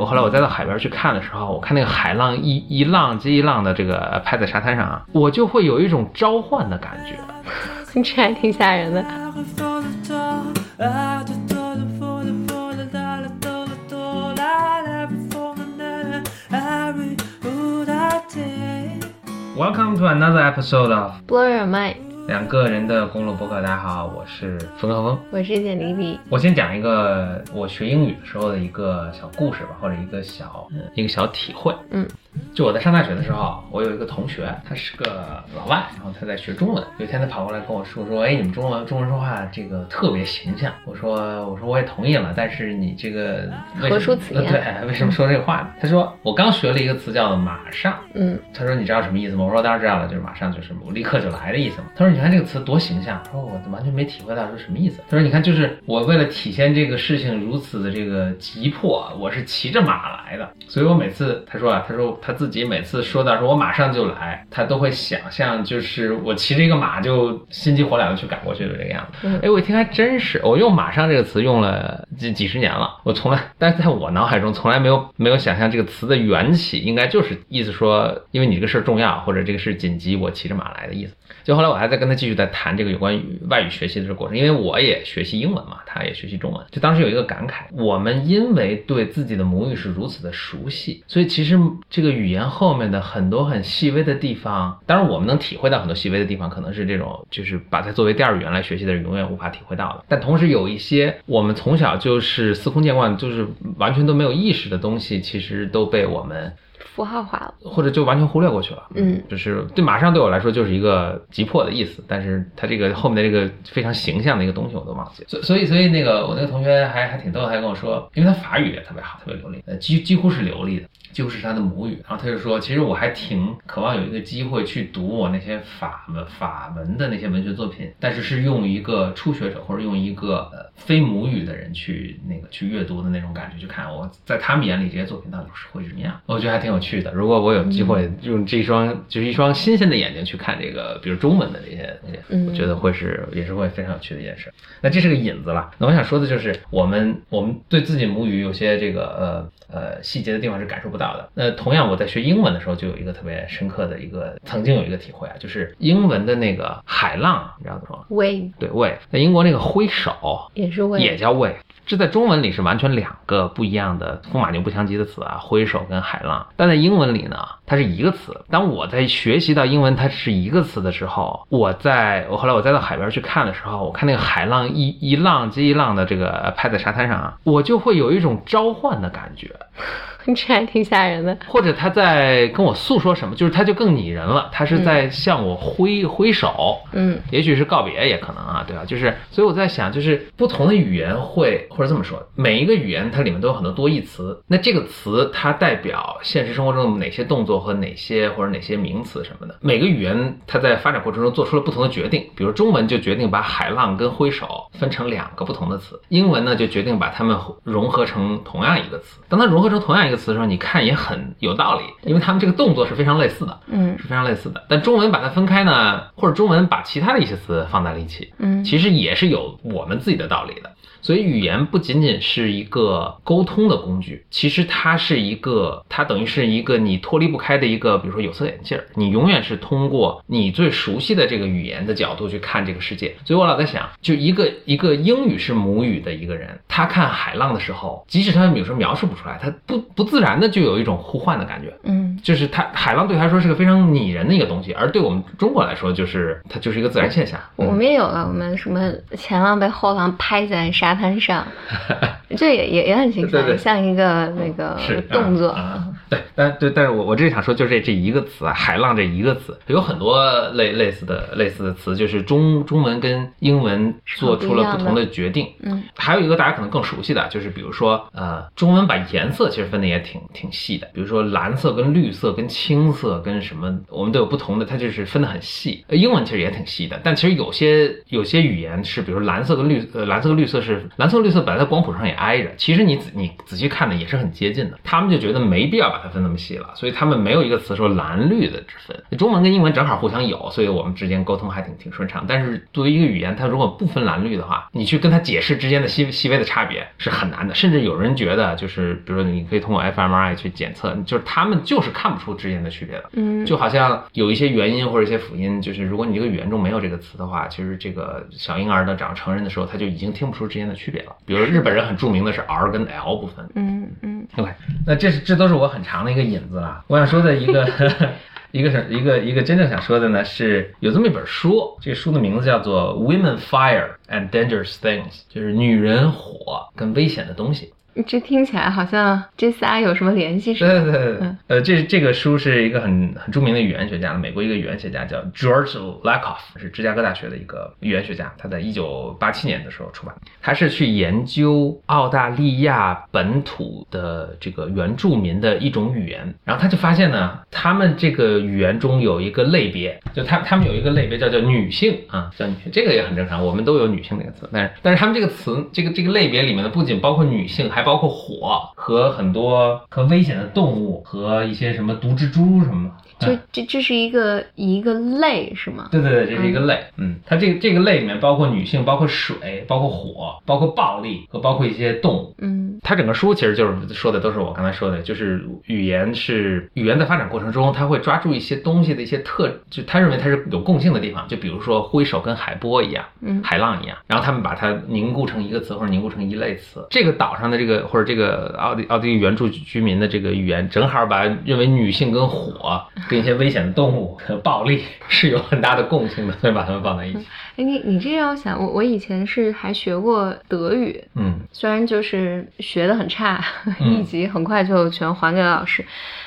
我后来我再到海边去看的时候，我看那个海浪一一浪接一浪的这个拍在沙滩上啊，我就会有一种召唤的感觉。这还挺吓人的。Welcome to another episode of Blow your mind，两个人的公路博客。大家好，我是冯绍峰。我是简丽丽。我先讲一个我学英语的时候的一个小故事吧，或者一个小一个小体会。嗯，就我在上大学的时候，我有一个同学，他是个老外，然后他在学中文。有一天他跑过来跟我说说，哎，你们中文中文说话这个特别形象。我说我说我也同意了，但是你这个为什么何出此言 对，为什么说这个话呢？他说我刚学了一个词叫做马上。嗯，他说你知道什么意思吗？我说当然知道了，就是马上就是我立刻就来的意思嘛。他说你看这个词多形象。他说我完全没体会到是什么意思。他说你看就是我为了体现这个事情如此的这个急迫，我是骑着马来的，所以我每次他说啊，他说他自己每次说到说我马上就来，他都会想象就是我骑着一个马就心急火燎的去赶过去的这个样子。嗯哎，我一听还真是，我用“马上”这个词用了几几十年了，我从来，但是在我脑海中从来没有没有想象这个词的缘起，应该就是意思说，因为你这个事儿重要，或者这个事紧急，我骑着马来的意思。就后来我还在跟他继续在谈这个有关于外语学习的这个过程，因为我也学习英文嘛，他也学习中文。就当时有一个感慨，我们因为对自己的母语是如此的熟悉，所以其实这个语言后面的很多很细微的地方，当然我们能体会到很多细微的地方，可能是这种就是把它作为第二语言来学习的人永远无法体会到的。但同时有一些我们从小就是司空见惯，就是完全都没有意识的东西，其实都被我们符号化了。或者就完全忽略过去了。嗯，就是对马上对我来说就是一个急迫的意思，但是它这个后面的这个非常形象的一个东西我都忘记了。所所以所以那个我那个同学还还挺逗，还跟我说，因为他法语也特别好，特别流利，呃几几乎是流利的。几乎是他的母语，然后他就说，其实我还挺渴望有一个机会去读我那些法文法文的那些文学作品，但是是用一个初学者或者用一个呃非母语的人去那个去阅读的那种感觉去看，我在他们眼里这些作品到底是会是什么样？我觉得还挺有趣的。如果我有机会用这一双就是一双新鲜的眼睛去看这个，比如中文的这些东西，嗯我觉得会是也是会非常有趣的一件事。那这是个引子了。那我想说的就是，我们我们对自己母语有些这个呃呃细节的地方是感受不到的。那同样，我在学英文的时候就有一个特别深刻的一个，曾经有一个体会啊，就是英文的那个海浪，你知道怎么说吗？wave 对，wave，在英国那个挥手也是 wave，也叫 wave，这在中文里是完全两个不一样的风马牛不相及的词啊，挥手跟海浪。但在英文里呢，它是一个词。当我在学习到英文它是一个词的时候，我在我后来我再到海边去看的时候，我看那个海浪一一浪接一浪的这个拍在沙滩上啊，我就会有一种召唤的感觉。这还挺吓人的。或者他在跟我诉说什么，就是他就更拟人了，他是在向我挥挥手，嗯也许是告别，也可能啊，对吧？就是，所以我在想，就是不同的语言会，或者这么说，每一个语言它里面都有很多多义词，那这个词它代表现实生活中的哪些动作和哪些或者哪些名词什么的。每个语言它在发展过程中做出了不同的决定，比如中文就决定把海浪跟挥手分成两个不同的词，英文呢就决定把它们融合成同样一个词。当它融合成同样一个词的时候，你看也很有道理，因为他们这个动作是非常类似的。嗯是非常类似的。但中文把它分开呢，或者中文把其他的一些词放在了一起，嗯其实也是有我们自己的道理的。所以语言不仅仅是一个沟通的工具，其实它是一个，它等于是一个你脱离不开的一个，比如说有色眼镜儿，你永远是通过你最熟悉的这个语言的角度去看这个世界。所以我老在想，就一个一个英语是母语的一个人，他看海浪的时候，即使他有时候描述不出来，他不不自然的就有一种呼唤的感觉。嗯就是他海浪对他来说是个非常拟人的一个东西，而对我们中国来说，就是它就是一个自然现象。我们也有了，我们什么前浪被后浪拍在沙滩上，这也也也很形象，像一个那个是动作。啊啊对，但对，但是我我这里想说，就是这这一个词啊，海浪这一个词，有很多类类似的类似的词，就是中中文跟英文做出了不同的决定。嗯还有一个大家可能更熟悉的，就是比如说，呃，中文把颜色其实分的也挺挺细的，比如说蓝色跟绿色跟青色跟什么，我们都有不同的，它就是分的很细。呃英文其实也挺细的，但其实有些有些语言是，比如蓝色跟绿，呃，蓝色跟绿色是蓝色绿色本来在光谱上也挨着，其实你仔你仔细看呢也是很接近的，他们就觉得没必要把它分那么细了，所以他们没有一个词说蓝绿的之分。中文跟英文正好互相有，所以我们之间沟通还挺挺顺畅。但是作为一个语言，它如果不分蓝绿的话，你去跟它解释之间的细细微的差别是很难的。甚至有人觉得，就是比如说你可以通过 fMRI 去检测，就是他们就是看不出之间的区别的。嗯，就好像有一些元音或者一些辅音，就是如果你这个语言中没有这个词的话，其实这个小婴儿的长成人的时候，他就已经听不出之间的区别了。比如日本人很著名的是 R 跟 L 部分。嗯嗯 OK，那这是这都是我很长的一个引子了。我想说的一个 一个是一个一个真正想说的呢，是有这么一本书，这个书的名字叫做《Women Fire and Dangerous Things》，就是女人火跟危险的东西。这听起来好像这仨有什么联系似的。对对对。呃，这这个书是一个很很著名的语言学家，美国一个语言学家叫 George Lakoff，是芝加哥大学的一个语言学家，他在一九八七年的时候出版，他是去研究澳大利亚本土的这个原住民的一种语言，然后他就发现呢，他们这个语言中有一个类别，就他他们有一个类别叫叫女性啊，叫女性，这个也很正常，我们都有女性这个词，但是但是他们这个词这个这个类别里面呢，不仅包括女性，还包括火和很多和危险的动物和一些什么毒蜘蛛什么的。就这这是一个一个类是吗？对对对，这是一个类，嗯，它这个这个类里面包括女性，包括水，包括火，包括暴力和包括一些动物。嗯它整个书其实就是说的都是我刚才说的，就是语言是语言在发展过程中，它会抓住一些东西的一些特，就他认为它是有共性的地方，就比如说挥手跟海波一样，嗯海浪一样，然后他们把它凝固成一个词或者凝固成一类词。这个岛上的这个或者这个奥地奥地利原住居民的这个语言，正好把认为女性跟火跟一些危险的动物和暴力是有很大的共性的，所以把它们放在一起。哎，你你这样想，我我以前是还学过德语，嗯。虽然就是学的很差，嗯。一级很快就全还给了老师，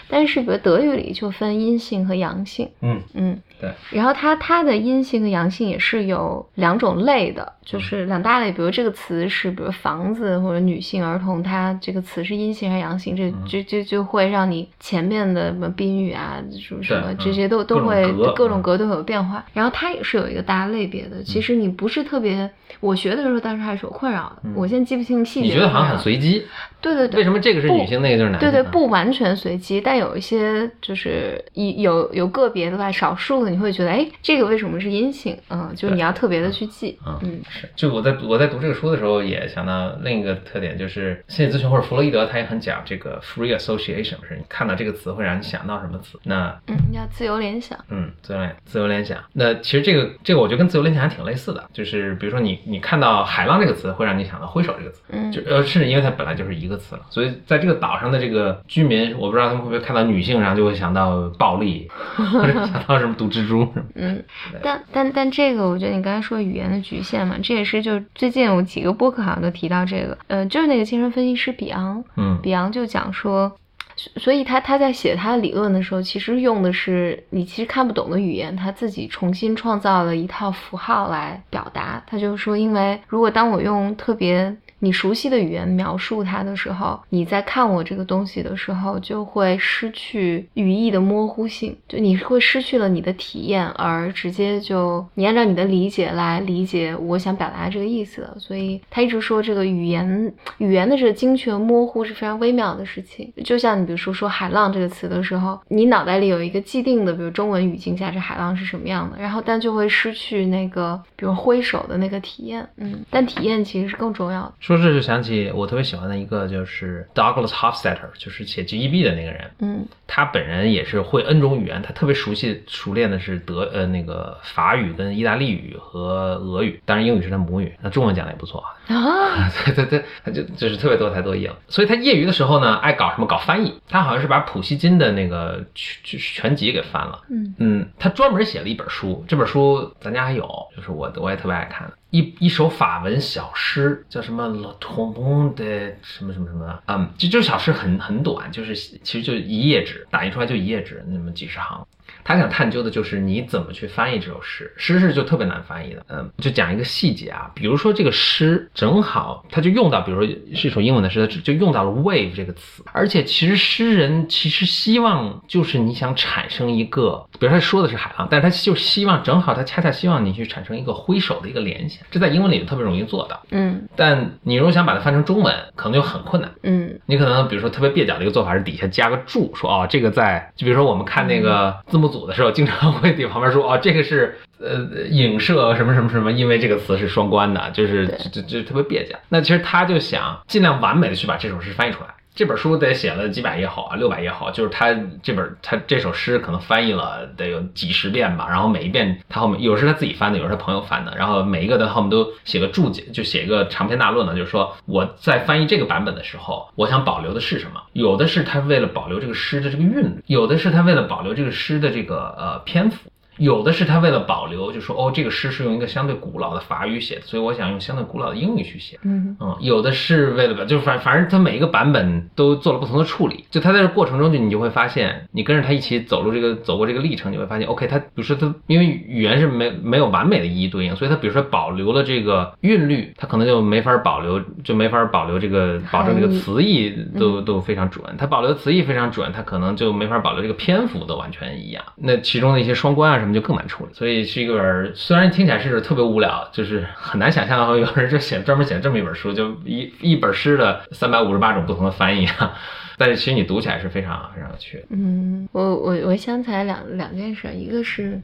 但是比如德语里就分阴性和阳性，嗯，嗯，对，然后它它的阴性和阳性也是有两种类的，嗯就是两大类。比如这个词是，比如房子或者女性儿童，它这个词是阴性还是阳性，这嗯这这就会让你前面的什么宾语啊，什么什么这些都都会格各种嗯格都会有变化。然后它也是有一个大类别的。其实你不是特别，我学的时候当时还是有困扰的，嗯我现在记不清细节。你觉得好像很？随机？对对对。为什么这个是女性，那个就是男性？对对，啊不完全随机，但有一些就是一有有个别的吧，少数的你会觉得，哎，这个为什么是阴性？嗯，就是你要特别的去记。嗯嗯是，就我在我在读这个书的时候，也想到另一个特点，就是心理咨询或者弗洛伊德，他也很讲这个 free association，是你看到这个词会让你想到什么词。那嗯，要自由联想。嗯，自由联自由联想。那其实这个这个我觉得跟自由联想还挺类似的，就是比如说你你看到海浪这个词，会让你想到挥手这个词。嗯就呃，甚至因为它本来就是一个词了，所以在这个岛上的这个居民，我不知道他们会不会看到女性，然后就会想到暴力，或者想到什么毒蜘蛛什么。嗯，但但但这个，我觉得你刚才说语言的局限嘛，这也是就最近有几个播客好像都提到这个，呃，就是那个精神分析师比昂，嗯比昂就讲说，所所以他他在写他的理论的时候，其实用的是你其实看不懂的语言，他自己重新创造了一套符号来表达。他就说，因为如果当我用特别你熟悉的语言描述它的时候，你在看我这个东西的时候，就会失去语义的模糊性，就你会失去了你的体验，而直接就你按照你的理解来理解我想表达这个意思的。所以他一直说这个语言语言的这个精确模糊是非常微妙的事情。就像你比如说说海浪这个词的时候，你脑袋里有一个既定的，比如中文语境下这海浪是什么样的，然后但就会失去那个比如挥手的那个体验，嗯，但体验其实是更重要的。说这就想起我特别喜欢的一个，就是 Douglas Hofstadter，就是写 GEB 的那个人。嗯他本人也是会 N 种语言，他特别熟悉熟练的是德呃那个法语跟意大利语和俄语，当然英语是他母语，那中文讲的也不错啊。啊，对对对，他就就是特别多才多艺了。所以他业余的时候呢，爱搞什么搞翻译。他好像是把普希金的那个全全集给翻了。嗯嗯，他专门写了一本书，这本书咱家还有，就是我我也特别爱看的一一首法文小诗，叫什么《Le Tombeau 的什么什么什么》。嗯，这这小诗很很短，就是其实就一页纸，打印出来就一页纸，那么几十行。他想探究的就是你怎么去翻译这首诗，诗是就特别难翻译的。嗯，就讲一个细节啊，比如说这个诗正好他就用到，比如说是一首英文的诗，他就用到了 wave 这个词，而且其实诗人其实希望就是你想产生一个，比如他说的是海浪，但是他就希望正好他恰恰希望你去产生一个挥手的一个联想，这在英文里特别容易做到。嗯但你如果想把它翻成中文，可能就很困难。嗯你可能比如说特别蹩脚的一个做法是底下加个注，说哦这个在，就比如说我们看那个字幕组的时候，经常会对旁边说哦这个是呃影射什么什么什么，因为这个词是双关的，就是就就特别蹩脚。那其实他就想尽量完美的去把这首诗翻译出来。这本书得写了几百页好啊，六百页好，就是他这本他这首诗可能翻译了得有几十遍吧，然后每一遍他后面有时他自己翻的，有时他朋友翻的，然后每一个的后面都写个注解，就写一个长篇大论呢，就是说我在翻译这个版本的时候，我想保留的是什么？有的是他为了保留这个诗的这个韵律，有的是他为了保留这个诗的这个呃篇幅。有的是他为了保留，就说哦，这个诗是用一个相对古老的法语写的，所以我想用相对古老的英语去写。嗯嗯，有的是为了把，就是反反正他每一个版本都做了不同的处理。就他在这过程中，就你就会发现，你跟着他一起走路这个走过这个历程，你会发现，OK，他比如说他因为语言是没没有完美的一一对应，所以他比如说保留了这个韵律，他可能就没法保留，就没法保留这个保证这个词义都都非常准。他保留词义非常准，他可能就没法保留这个篇幅都完全一样。那其中的一些双关啊什么就更难处理。所以是一本虽然听起来是特别无聊，就是很难想象有人就写专门写这么一本书，就一一本诗的三百五十八种不同的翻译啊。但是其实你读起来是非常非常有趣的。嗯，我我我想起来两两件事，一个是。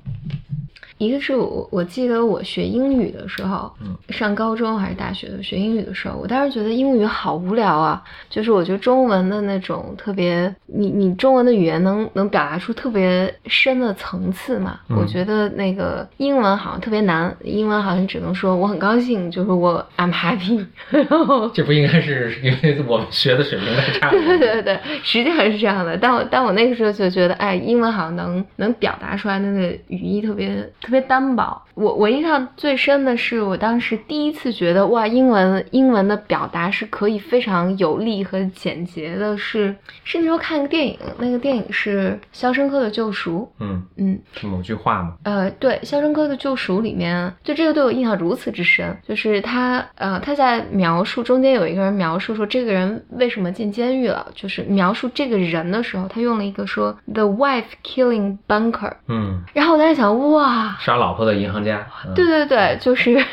一个是我我记得我学英语的时候，嗯，上高中还是大学的学英语的时候，我当时觉得英语好无聊啊，就是我觉得中文的那种特别，你你中文的语言能能表达出特别深的层次嘛，嗯我觉得那个英文好像特别难，英文好像只能说我很高兴，就是我 I'm happy，然后 这不应该是因为我们学的水平太差了？对对对，实际上是这样的。但我但我那个时候就觉得，哎，英文好像能能表达出来的那个语义特别特别单薄。我我印象最深的是，我当时第一次觉得，哇，英文英文的表达是可以非常有力和简洁的是，是那时候看个电影，那个电影是《肖申克的救赎》。嗯，嗯，是某句话吗？呃，对，《肖申克的救赎》里面，就这个对我印象如此之深，就是他，呃，他在描述中间有一个人描述说这个人为什么进监狱了，就是描述这个人的时候，他用了一个说 the wife killing banker，嗯，然后我当时想，哇，杀老婆的银行家。对对对，就是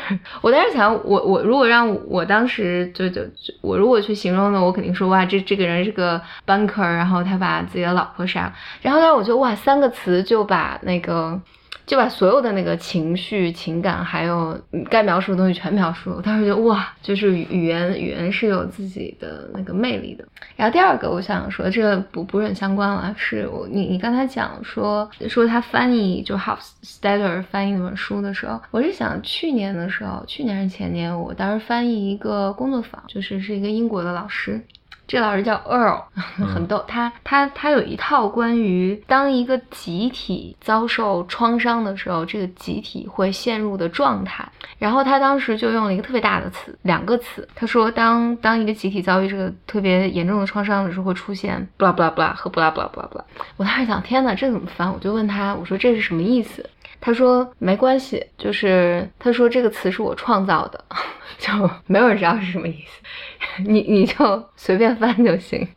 我当时想，我我如果让我当时就就就我如果去形容呢，我肯定说哇，这这个人是个 banker，然后他把自己的老婆杀，然后但是我觉得哇，三个词就把那个。就把所有的那个情绪、情感，还有该描述的东西全描述。我当时觉得哇，就是语言语言是有自己的那个魅力的。然后第二个我想说，这个不不是很相关了，是我你你刚才讲说说他翻译就 Hofstadter 翻译那本书的时候，我是想去年的时候，去年还是前年，我当时翻译一个工作坊，就是是一个英国的老师。这老师叫 Earl，很逗。他他他有一套关于当一个集体遭受创伤的时候，这个集体会陷入的状态。然后他当时就用了一个特别大的词，两个词。他说当当一个集体遭遇这个特别严重的创伤的时候，会出现 blah blah blah 和 blah blah blah blah。我当时想，天哪，这怎么翻？我就问他，我说这是什么意思？他说没关系，就是他说这个词是我创造的，就没有人知道是什么意思。你你就随便翻就行。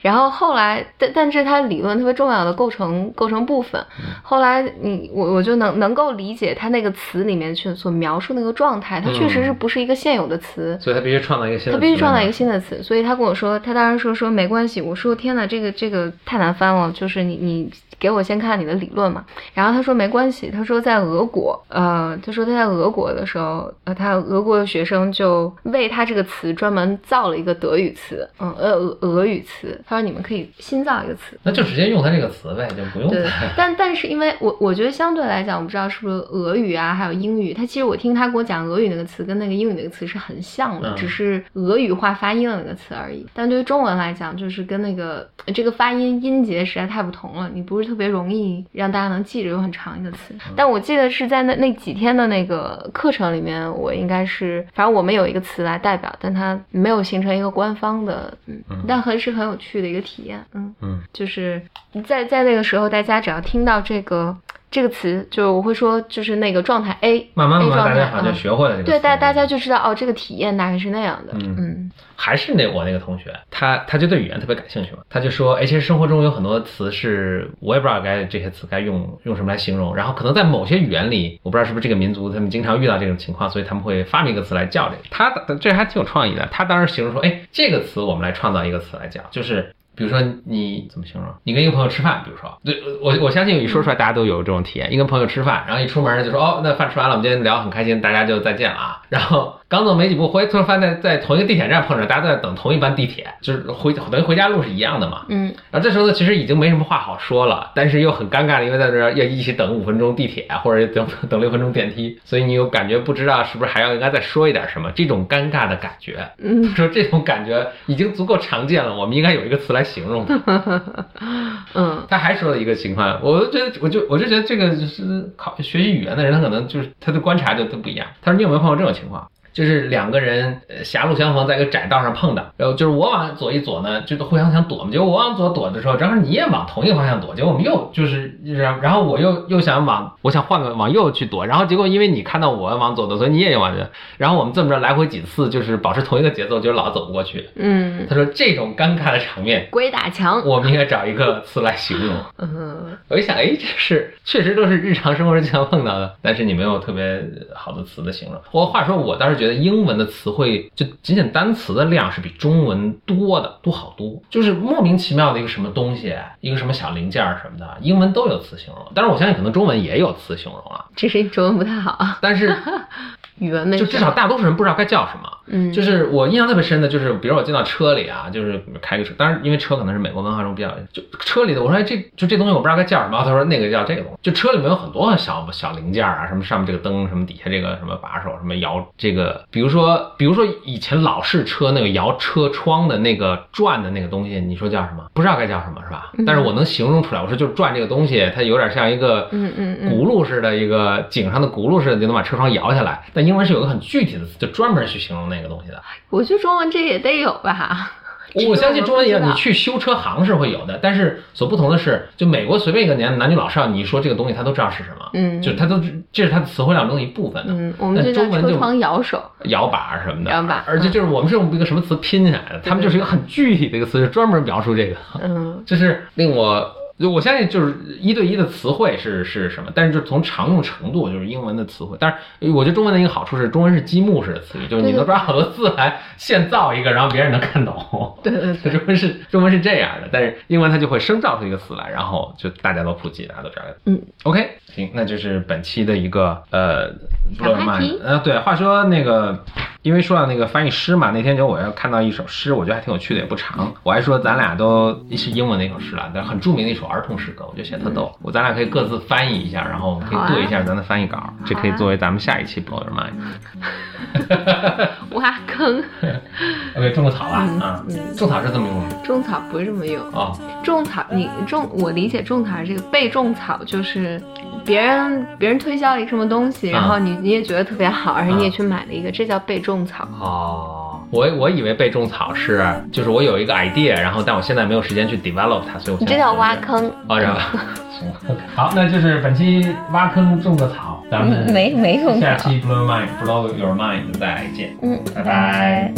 然后后来，但但是它理论特别重要的构成构成部分。后来你我我就能能够理解它那个词里面去所描述那个状态，它确实是不是一个现有的词。所以他必须创造一个新的词。他必须创造一个新的词，所以他跟我说，他当时说说没关系。我说天呐，这个这个太难翻了，就是你你给我先看你的理论嘛。然后他说没关系，他说在俄国，呃，他说他在俄国的时候，呃，他俄国的学生就为他这个词专门造了一个德语词，嗯，呃，俄俄语词。他说你们可以新造一个词。那就直接用他这个词呗，就不用对再。，但但是因为我我觉得相对来讲，我不知道是不是俄语啊，还有英语，他其实我听他给我讲俄语那个词跟那个英语那个词是很像的，嗯只是俄语化发音的那个词而已。但对于中文来讲，就是跟那个这个发音音节实在太不同了，你不是特别容易让大家能记着有很长一个词。但我记得是在那那几天的那个课程里面，我应该是，反正我们有一个词来代表，但它没有形成一个官方的，嗯，但很是很有趣的。一个体验。嗯嗯，就是在在那个时候，大家只要听到这个这个词，就我会说，就是那个状态 A，慢慢慢慢大家好像学会了这个词。对，大大家就知道哦，这个体验大概是那样的。嗯嗯还是那我那个同学，他他就对语言特别感兴趣嘛，他就说，哎，其实生活中有很多词是我也不知道该这些词该用用什么来形容，然后可能在某些语言里，我不知道是不是这个民族他们经常遇到这种情况，所以他们会发明一个词来叫这个。他这还挺有创意的，他当时形容说，哎，这个词我们来创造一个词来叫，就是。比如说你怎么形容？你跟一个朋友吃饭，比如说，对我我相信一说出来大家都有这种体验。一跟朋友吃饭，然后一出门就说哦，那饭吃完了，我们今天聊得很开心，大家就再见了啊。然后刚走没几步，回突然发现在同一个地铁站碰着，大家都在等同一班地铁，就是回等于回家路是一样的嘛。嗯然后这时候呢，其实已经没什么话好说了，但是又很尴尬的，因为在这儿要一起等五分钟地铁，或者等 等六分钟电梯，所以你又感觉不知道是不是还要应该再说一点什么，这种尴尬的感觉。嗯 说这种感觉已经足够常见了，我们应该有一个词来形容它。嗯他还说了一个情况，我就觉得，我就我就觉得这个就是考学习语言的人，他可能就是他的观察就都不一样。他说你有没有碰到这种情况？就是两个人呃狭路相逢，在一个窄道上碰的，然后就是我往左一左呢，就是互相想躲嘛。结果我往左躲的时候，正好你也往同一个方向躲，结果我们又就是然然后我又又想往我想换个往右去躲，然后结果因为你看到我往左躲，所以你也往右，然后我们这么着来回几次，就是保持同一个节奏，就是老走不过去。嗯，他说这种尴尬的场面，鬼打墙。我们应该找一个词来形容。嗯我一想，哎，这是确实都是日常生活中经常碰到的，但是你没有特别好的词的形容。我话说，我倒是觉得英文的词汇就仅仅单词的量是比中文多的，多好多。就是莫名其妙的一个什么东西，一个什么小零件儿什么的，英文都有词形容。但是我相信可能中文也有词形容啊，这是中文不太好，但是语文没 就至少大多数人不知道该叫什么。嗯，就是我印象特别深的，就是比如我进到车里啊，就是开个车，当然因为车可能是美国文化中比较，就车里的我说哎这就这东西我不知道该叫什么，他说那个叫这个东西，就车里面有很多小小零件啊，什么上面这个灯，什么底下这个什么把手，什么摇这个，比如说比如说以前老式车那个摇车窗的那个转的那个东西，你说叫什么？不知道该叫什么是吧？但是我能形容出来，我说就是转这个东西，它有点像一个嗯嗯嗯轱辘似的一个井上的轱辘似的，就能把车窗摇下来。但英文是有个很具体的词，就专门去形容那个东西的。我觉得中文这也得有吧。我相信中文也有，你去修车行是会有的，但是所不同的是，就美国随便一个年男女老少，你说这个东西他都知道是什么，嗯就他都知这是他的词汇量中的一部分的，嗯，我们中文就车窗摇手。摇把什么的，摇把而且就是我们是用一个什么词拼起来的，他们就是一个很具体的一个词，是专门描述这个，嗯就是令我。我相信就是一对一的词汇是是什么，但是就从常用程度，就是英文的词汇。但是我觉得中文的一个好处是，中文是积木式的词语，就是你能抓好多字来现造一个，然后别人能看懂。对对对，中文是中文是这样的，但是英文它就会生造出一个词来，然后就大家都普及，大家都知道。嗯，OK，行，那就是本期的一个呃小话题呃，对，话说那个，因为说到那个翻译诗嘛，那天就我要看到一首诗，我觉得还挺有趣的，也不长。我还说咱俩都是英文的一首诗了，但很著名的一首儿童诗歌，我觉得写得特逗。我咱俩可以各自翻译一下，然后我们可以对一下咱的翻译稿，这可以作为咱们下一期 Blow Your Mind。挖坑。OK，种个草吧，嗯种草是这么用的种草不是这么用，哦，种草你种，我理解种草这个被种草就是别人别人推销了一个什么东西，啊然后你你也觉得特别好，而且你也去买了一个，这叫被种草。哦，我我以为被种草是就是我有一个 idea，然后但我现在没有时间去 develop 它，所以我你这叫挖。坑，哦，好，那就是本期挖坑种个草，咱们嗯没没种草下期 blow mind blow your mind 再见，嗯，拜拜。